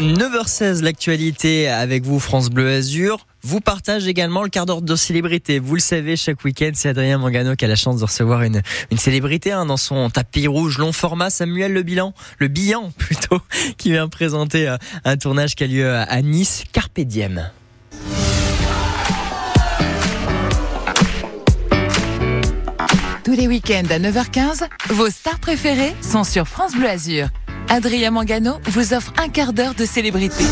9h16, l'actualité avec vous, France Bleu Azur. Vous partage également le quart d'heure de célébrité. Vous le savez, chaque week-end, c'est Adrien Mangano qui a la chance de recevoir une, célébrité hein, dans son tapis rouge long format. Samuel Le Bilan, le Bilan plutôt, qui vient présenter euh, un tournage qui a lieu à Nice, Carpe. Tous les week-ends à 9h15, vos stars préférées sont sur France Bleu Azur. Adrien Mangano vous offre un quart d'heure de célébrité.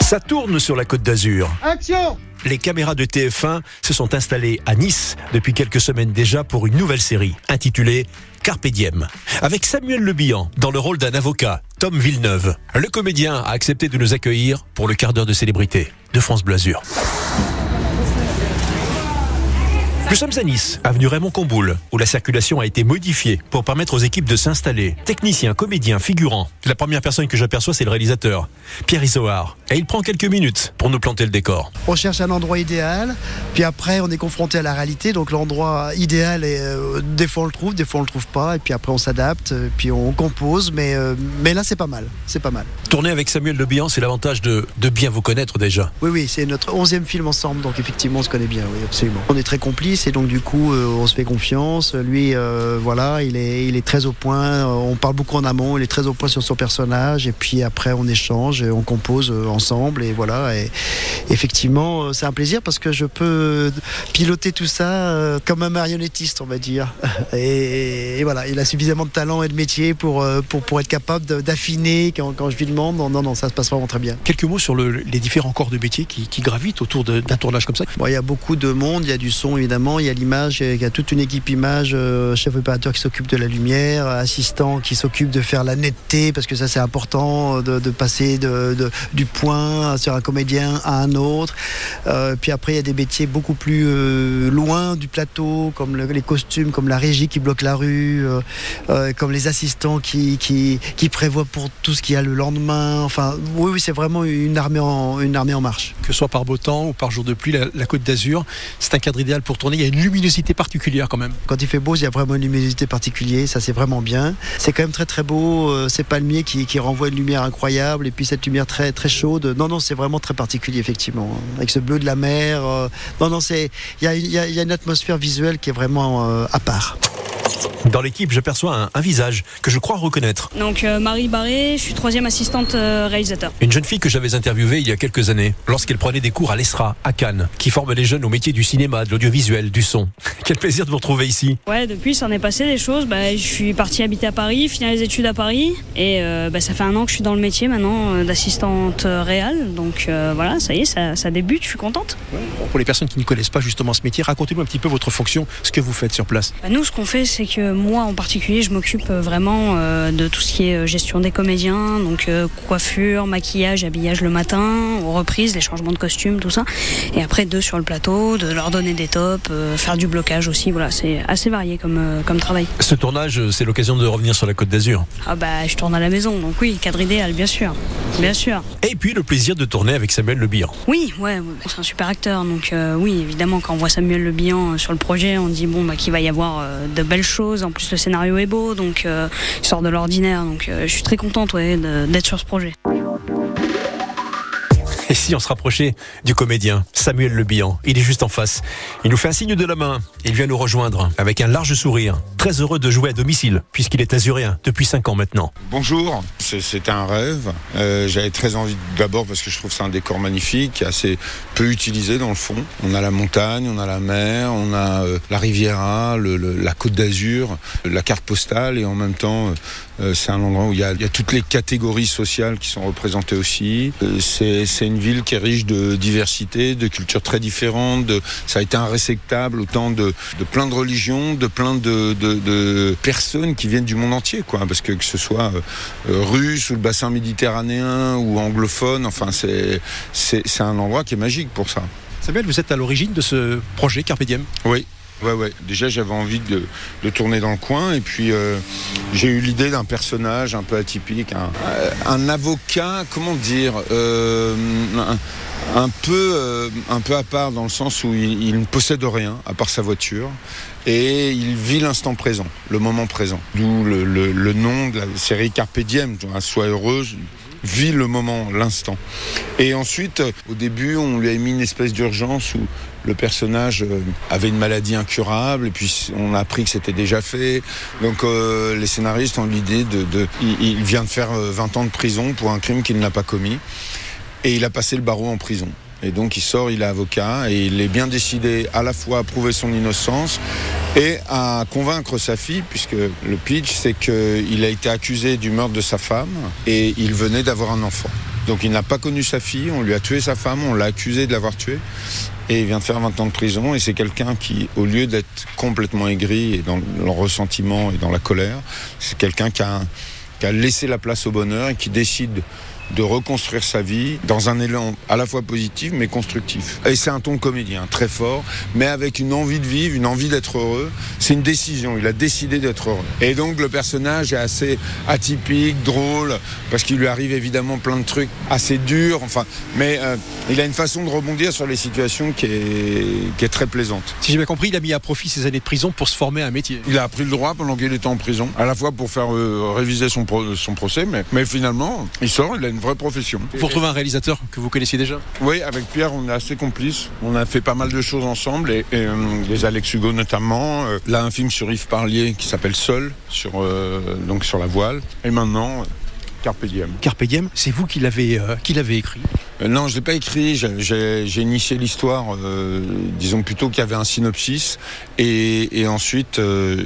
Ça tourne sur la côte d'Azur. Action Les caméras de TF1 se sont installées à Nice depuis quelques semaines déjà pour une nouvelle série intitulée Carpe Diem. Avec Samuel Le Bihan dans le rôle d'un avocat, Tom Villeneuve. Le comédien a accepté de nous accueillir pour le quart d'heure de célébrité de France Bleu Azur. Nous sommes à Nice, avenue Raymond Comboul, où la circulation a été modifiée pour permettre aux équipes de s'installer. Techniciens, comédiens, figurants. La première personne que j'aperçois, c'est le réalisateur, Pierre Isoard. Et il prend quelques minutes pour nous planter le décor. On cherche un endroit idéal, puis après on est confronté à la réalité. Donc l'endroit idéal, est, euh, des fois on le trouve, des fois on le trouve pas, et puis après on s'adapte, euh, puis on compose. Mais, euh, mais là c'est pas mal, c'est pas mal. Tourner avec Samuel Le Bihan, c'est l'avantage de, de bien vous connaître déjà. Oui, oui, c'est notre onzième film ensemble, donc effectivement on se connaît bien, oui, absolument. On est très complices et donc du coup euh, on se fait confiance. Lui, euh, voilà, il est, il est très au point. Euh, On parle beaucoup en amont, il est très au point sur son personnage, et puis après on échange, et on compose ensemble, et voilà. Et effectivement, c'est un plaisir parce que je peux piloter tout ça comme un marionnettiste, on va dire. Et, et voilà, il a suffisamment de talent et de métier pour, pour, pour être capable d'affiner quand, quand je lui demande. Non, non, non, ça se passe vraiment très bien. Quelques mots sur le- les différents corps de métier qui, qui gravitent autour d'un tournage comme ça. Bon, il y a beaucoup de monde, il y a du son évidemment, il y a l'image, il y a toute une équipe image, euh, chef opérateur qui s'occupe de la lumière, assistant qui s'occupe de faire la netteté, parce que ça c'est important, de, de passer de, du point sur un comédien à un autre. Euh, puis après il y a des métiers beaucoup plus euh, loin du plateau, comme le- les costumes, comme la régie qui bloque la rue, euh, euh, comme les assistants qui, qui, qui prévoient pour tout ce qu'il y a le lendemain. Enfin, oui, oui, c'est vraiment une armée en, une armée en marche. Que ce soit par beau temps ou par jour de pluie, la, la côte d'Azur, c'est un cadre idéal pour tourner. Il y a une luminosité particulière quand même. Quand il fait beau, il y a vraiment une luminosité particulière, ça c'est vraiment bien. C'est quand même très très beau, euh, ces palmiers qui, qui renvoient une lumière incroyable et puis cette lumière très très chaude. Non, non, c'est vraiment très particulier effectivement. Avec ce bleu de la mer. euh, non, non, il y a une atmosphère visuelle qui est vraiment euh, à part. Dans l'équipe, j'aperçois un, un visage que je crois reconnaître. Donc euh, Marie Barré, je suis troisième assistante euh, réalisateur. Une jeune fille que j'avais interviewée il y a quelques années, lorsqu'elle prenait des cours à l'ESRA, à Cannes, qui forme les jeunes au métier du cinéma, de l'audiovisuel, du son. Quel plaisir de vous retrouver ici. Ouais, depuis, ça en est passé des choses. Bah, je suis partie habiter à Paris, finir les études à Paris. Et euh, bah, ça fait un an que je suis dans le métier maintenant euh, d'assistante réelle. Donc euh, voilà, ça y est, ça, ça débute, je suis contente. Pour les personnes qui ne connaissent pas justement ce métier, racontez-nous un petit peu votre fonction, ce que vous faites sur place. Bah, nous, ce qu'on fait, c'est que moi, en particulier, je m'occupe euh, vraiment euh, de tout ce qui est euh, gestion des comédiens, donc coiffure, maquillage, habillage le matin, aux reprises, les changements de costumes, tout ça. Et après, deux sur le plateau, de leur donner des tops, faire du blocage aussi. Voilà, c'est assez varié comme, comme travail. Ce tournage, c'est l'occasion de revenir sur la Côte d'Azur. Ah bah, je tourne à la maison, donc oui, cadre idéal, bien sûr. Bien sûr. Et puis le plaisir de tourner avec Samuel Le Bihan. Oui, ouais, ouais, c'est un super acteur. Donc euh, oui, évidemment, quand on voit Samuel Le Bihan sur le projet, on dit bon bah qu'il va y avoir euh, de belles En plus, le scénario est beau, donc euh, il sort de l'ordinaire. Donc euh, je suis très contente ouais, d'être sur ce projet. Et si on se rapprochait du comédien Samuel Le Bihan Il est juste en face. Il nous fait un signe de la main. Il vient nous rejoindre avec un large sourire. Très heureux de jouer à domicile, puisqu'il est azuréen depuis 5 ans maintenant. Bonjour, c'était un rêve. Euh, J'avais très envie d'abord parce que je trouve c'est un décor magnifique, assez peu utilisé dans le fond. On a la montagne, on a la mer, on a euh, la Riviera, la Côte d'Azur, la carte postale et en même temps euh, c'est un endroit où il y, a, toutes les catégories sociales qui sont représentées aussi. Une ville qui est riche de diversité, de cultures très différentes. de- ça a été un réceptacle autant de, de plein de religions, de plein de, personnes qui viennent du monde entier, quoi. Parce que que ce soit euh, euh, russe ou le bassin méditerranéen ou anglophone, enfin c'est c'est c'est un endroit qui est magique pour ça. Samuel, vous êtes à l'origine de ce projet Carpe Diem? Oui. Déjà, j'avais envie de, tourner dans le coin. Et puis, euh, j'ai eu l'idée d'un personnage un peu atypique, un, avocat, comment dire, euh, un, un peu, euh, un peu à part dans le sens où il, ne possède rien à part sa voiture. Et il vit l'instant présent, le moment présent. D'où le, nom de la série Carpe Diem, sois heureuse. vit le moment, l'instant. Et ensuite, au début, on lui a mis une espèce d'urgence où le personnage euh, avait une maladie incurable et puis on a appris que c'était déjà fait. Donc euh, les scénaristes ont l'idée de, il, il, vient de faire 20 ans de prison pour un crime qu'il n'a pas commis et il a passé le barreau en prison. Et donc il sort, il est avocat et il est bien décidé à la fois à prouver son innocence et à convaincre sa fille, puisque le pitch c'est qu'il a été accusé du meurtre de sa femme et il venait d'avoir un enfant. Donc il n'a pas connu sa fille, on lui a tué sa femme, on l'a accusé de l'avoir tuée et il vient de faire 20 ans de prison. Et c'est quelqu'un qui, au lieu d'être complètement aigri et dans le ressentiment et dans la colère, c'est quelqu'un qui a, qui a laissé la place au bonheur et qui décide de reconstruire sa vie dans un élan à la fois positif mais constructif. Et c'est un ton comédien très fort, mais avec une envie de vivre, une envie d'être heureux. C'est une décision, il a décidé d'être heureux. Et donc le personnage est assez atypique, drôle, parce qu'il lui arrive évidemment plein de trucs assez durs, enfin, mais euh, il a une façon de rebondir sur les situations qui est, qui est très plaisante. Si j'ai bien compris, il a mis à profit ses années de prison pour se former à un métier. Il a appris le droit pendant qu'il était en prison, à la fois pour faire euh, réviser son, pro son procès, mais, mais finalement, il sort, il a une vraie profession. Vous retrouvez un réalisateur que vous connaissiez déjà? Oui, avec Pierre, on est assez complices. On a fait pas mal de choses ensemble, et, et euh, les Alex Hugo notamment. Euh, là, un film sur Yves Parlier qui s'appelle Seul, sur, euh, donc sur la voile. Et maintenant, Carpe Diem. Carpe Diem, c'est vous qui l'avez euh, écrit? Euh, non, je l'ai pas écrit. J'ai- initié l'histoire, euh, disons plutôt qu'il y avait un synopsis, et, et ensuite euh,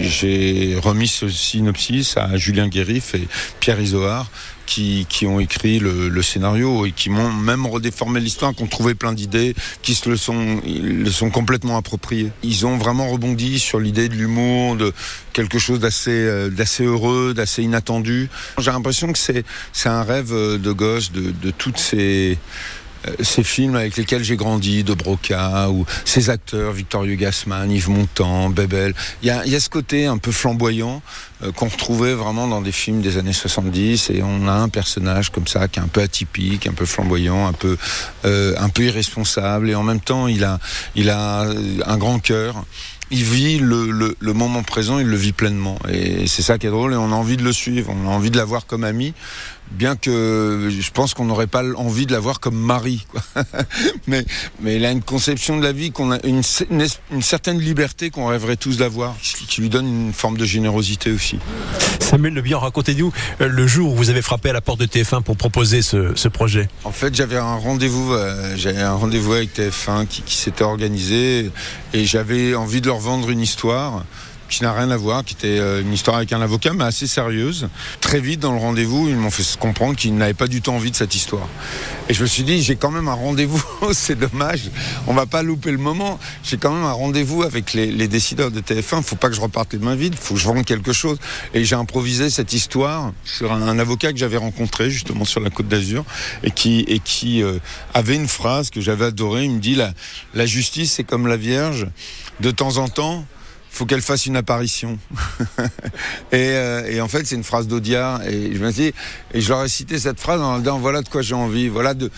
j'ai remis ce synopsis à Julien Guérif et Pierre Isoard. Qui, qui ont écrit le, le scénario et qui m'ont même redéformé l'histoire, qui ont trouvé plein d'idées, qui se le sont, ils le sont complètement appropriés. Ils ont vraiment rebondi sur l'idée de l'humour, de quelque chose d'assez euh, d'assez heureux, d'assez inattendu. J'ai l'impression que c'est c'est un rêve euh, de gosse de, de toutes ces ces films avec lesquels j'ai grandi, de Broca, ou ces acteurs, Victor Gassman, Yves Montand, Bebel. Il y a, y a ce côté un peu flamboyant euh, qu'on retrouvait vraiment dans des films des années 70, et on a un personnage comme ça qui est un peu atypique, un peu flamboyant, un peu, euh, un peu irresponsable, et en même temps il a, il a euh, un grand cœur. Il vit le, le, le moment présent, il le vit pleinement. Et c'est ça qui est drôle, et on a envie de le suivre, on a envie de l'avoir comme ami, bien que je pense qu'on n'aurait pas envie de l'avoir comme mari. Quoi. mais, mais il a une conception de la vie, qu'on a une, une, une certaine liberté qu'on rêverait tous d'avoir, qui, lui donne une forme de générosité aussi. Samuel Le Bihan, racontez-nous euh, le jour où vous avez frappé à la porte de TF1 pour proposer ce, ce projet. En fait, j'avais un rendez-vous, euh, j'avais un rendez-vous avec TF1 qui, qui s'était organisé et j'avais envie de leur vendre une histoire qui n'a rien à voir, qui était euh, une histoire avec un avocat, mais assez sérieuse. Très vite dans le rendez-vous, ils m'ont fait comprendre qu'ils n'avaient pas du tout envie de cette histoire. Et je me suis dit, j'ai quand même un rendez-vous, c'est dommage, on va pas louper le moment. J'ai quand même un rendez-vous avec les, décideurs de TF1, faut pas que je reparte les mains vides, faut que je vende quelque chose. Et j'ai improvisé cette histoire sur un, un avocat que j'avais rencontré justement sur la Côte d'Azur et qui, et qui euh, avait une phrase que j'avais adorée. Il me dit, la, la justice, c'est comme la Vierge, de temps en temps, faut qu'elle fasse une apparition. et, euh, et, en fait, c'est une phrase d'Audiard. Et je me dis, et je leur ai cité cette phrase en disant voilà de quoi j'ai envie, voilà de,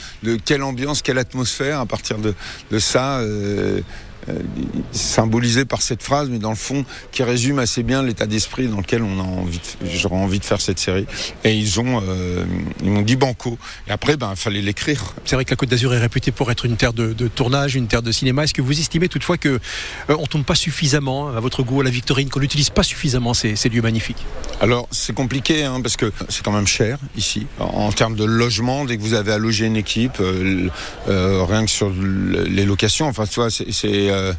quelle ambiance, quelle atmosphère à partir de, de ça. Euh, symbolisé par cette phrase, mais dans le fond, qui résume assez bien l'état d'esprit dans lequel on a envie, j'aurais envie de faire cette série. Et ils ont, euh, ils m'ont dit banco. Et après, ben, il fallait l'écrire. C'est vrai que la Côte d'Azur est réputée pour être une terre de, de, tournage, une terre de cinéma. Est-ce que vous estimez toutefois que euh, on tourne pas suffisamment à votre goût à la Victorine, qu'on n'utilise pas suffisamment ces, ces, lieux magnifiques? Alors c'est compliqué hein, parce que c'est quand même cher ici en, en, termes de logement. Dès que vous avez à loger une équipe, euh, rien que sur les locations, enfin tu vois, c'est euh,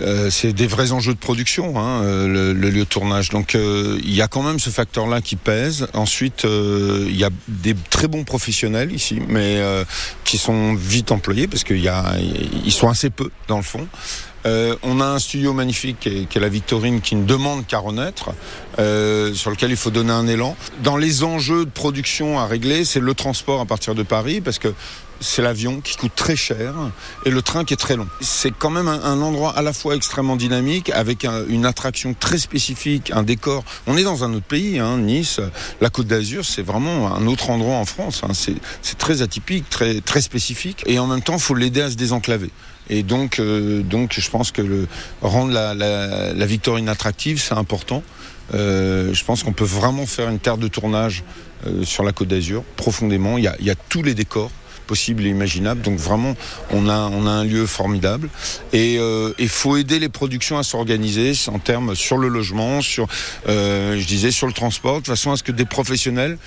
euh, c'est des vrais enjeux de production, hein, le, le, lieu de tournage. Donc euh, il y a quand même ce facteur-là qui pèse. Ensuite, euh, il y a des très bons professionnels ici, mais euh, qui sont vite employés parce qu'ils sont assez peu dans le fond. Euh, on a un studio magnifique qui est, la Victorine qui ne demande qu'à renaître, euh, sur lequel il faut donner un élan. Dans les enjeux de production à régler, c'est le transport à partir de Paris, parce que c'est l'avion qui coûte très cher et le train qui est très long. C'est quand même un, endroit à la fois extrêmement dynamique, avec un, une attraction très spécifique, un décor. On est dans un autre pays, hein, Nice, la Côte d'Azur, c'est vraiment un autre endroit en France. Hein. C'est très atypique, très, très spécifique, et en même temps, il faut l'aider à se désenclaver. Et donc, euh, donc je pense que rendre la, la, la Victorine attractive, c'est important. Euh, je pense qu'on peut vraiment faire une terre de tournage euh, sur la Côte d'Azur, profondément. Il y a tous les décors possibles et imaginables. Donc vraiment, on a, un lieu formidable. Et il euh, faut aider les productions à s'organiser en termes sur le logement, sur, euh, sur le transport, de façon à ce que des professionnels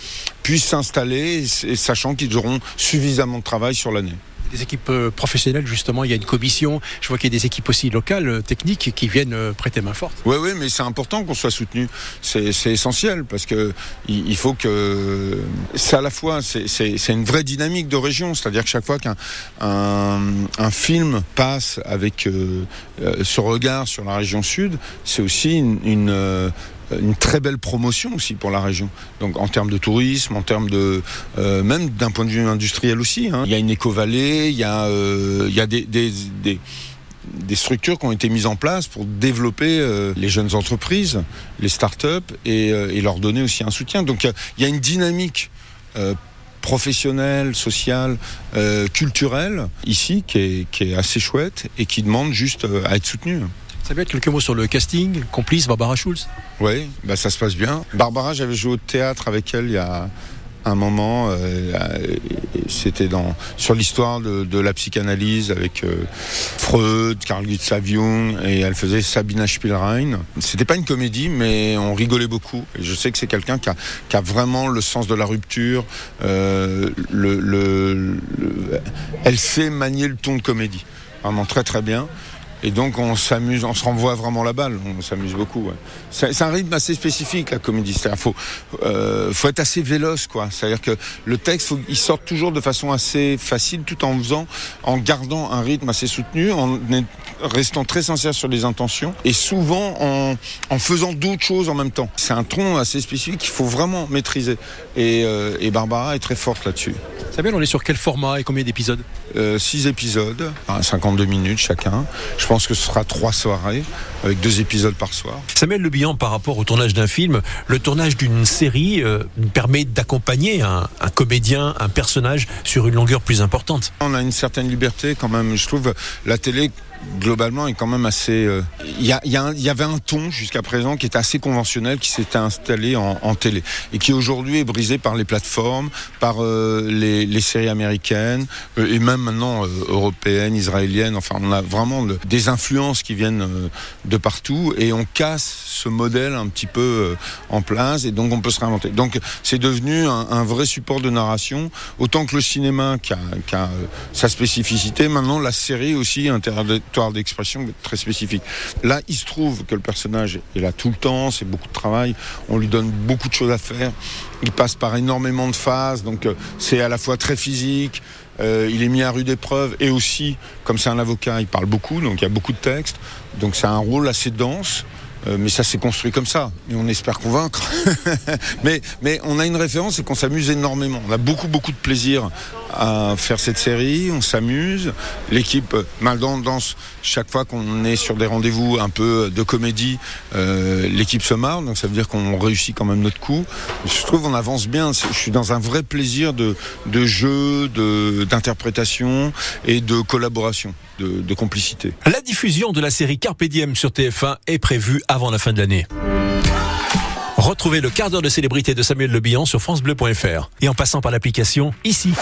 puissent s'installer, sachant qu'ils auront suffisamment de travail sur l'année des équipes euh, professionnelles, justement, il y a une commission. Je vois qu'il y a des équipes aussi locales, euh, techniques, qui viennent euh, prêter main forte. Oui, oui, mais c'est important qu'on soit soutenu. C'est essentiel parce que il faut que c'est à la fois c'est une vraie dynamique de région, c'est-à-dire que chaque fois qu'un un, un, film passe avec ce regard sur la région sud, c'est aussi une une très belle promotion aussi pour la région. Donc en termes de tourisme, en termes de euh, même d'un point de vue industriel aussi. Hein. Il y a une éco-vallée, il y a, euh, il y a des, des, structures qui ont été mises en place pour développer euh, les jeunes entreprises, les start-up et, et, leur donner aussi un soutien. Donc il y a une dynamique professionnelle, sociale, culturelle ici qui est, qui est assez chouette et qui demande juste à être soutenue. Être quelques mots sur le casting, complice Barbara Schulz Oui, bah ça se passe bien. Barbara, j'avais joué au théâtre avec elle il y a un moment. Euh, C'était sur l'histoire de, la psychanalyse avec euh, Freud, Carl Gustav Jung, et elle faisait Sabina Spielrein. C'était pas une comédie, mais on rigolait beaucoup. Je sais que c'est quelqu'un qui a, vraiment le sens de la rupture. Euh, le, le, le, elle sait manier le ton de comédie, vraiment très très bien. Et donc on s'amuse, on se renvoie vraiment la balle, on s'amuse beaucoup. Ouais. C'est un rythme assez spécifique la comédie. C'est-à-dire faut euh, faut être assez véloce quoi. C'est-à-dire que le texte faut, il sort toujours de façon assez facile, tout en faisant, en gardant un rythme assez soutenu, en restant très sincère sur les intentions et souvent en, en faisant d'autres choses en même temps. C'est un tronc assez spécifique qu'il faut vraiment maîtriser. Et, euh, et Barbara est très forte là-dessus. Samuel, on est sur quel format et combien d'épisodes? Euh, Six épisodes, 52 minutes chacun. Je pense que ce sera trois soirées avec deux épisodes par soir. Samuel Le Bihan, par rapport au tournage d'un film, le tournage d'une série euh, permet d'accompagner un, un, comédien, un personnage sur une longueur plus importante. On a une certaine liberté quand même. Je trouve la télé globalement est quand même assez. Il euh, y, y, y, avait un ton jusqu'à présent qui était assez conventionnel, qui s'était installé en, télé et qui aujourd'hui est brisé par les plateformes, par euh, les, séries américaines euh, et même maintenant européennes, israéliennes. Enfin, on a vraiment des influences qui viennent de partout et on casse ce modèle un petit peu en place et donc on peut se réinventer. Donc c'est devenu un, vrai support de narration, autant que le cinéma qui a, qui a sa spécificité. Maintenant, la série aussi un d'expression très spécifique. Là, il se trouve que le personnage est là tout le temps, c'est beaucoup de travail, on lui donne beaucoup de choses à faire, il passe par énormément de phases, donc euh, c'est à la fois très physique, euh, il est mis à rude épreuve et aussi, comme c'est un avocat, il parle beaucoup, donc il y a beaucoup de textes, donc c'est un rôle assez dense. Euh, mais ça s'est construit comme ça, et on espère convaincre. mais, mais on a une référence, c'est qu'on s'amuse énormément. On a beaucoup, beaucoup de plaisir à faire cette série, on s'amuse. L'équipe, mal dans danse, chaque fois qu'on est sur des rendez-vous un peu de comédie, euh, l'équipe se marre, donc ça veut dire qu'on réussit quand même notre coup. Je trouve qu'on avance bien, je suis dans un vrai plaisir de, de jeu, d'interprétation et de collaboration. De, de, complicité. La diffusion de la série Carpe Diem sur TF1 est prévue avant la fin de l'année. Retrouvez le quart d'heure de célébrité de Samuel Le Bihan sur francebleu.fr et en passant par l'application ici.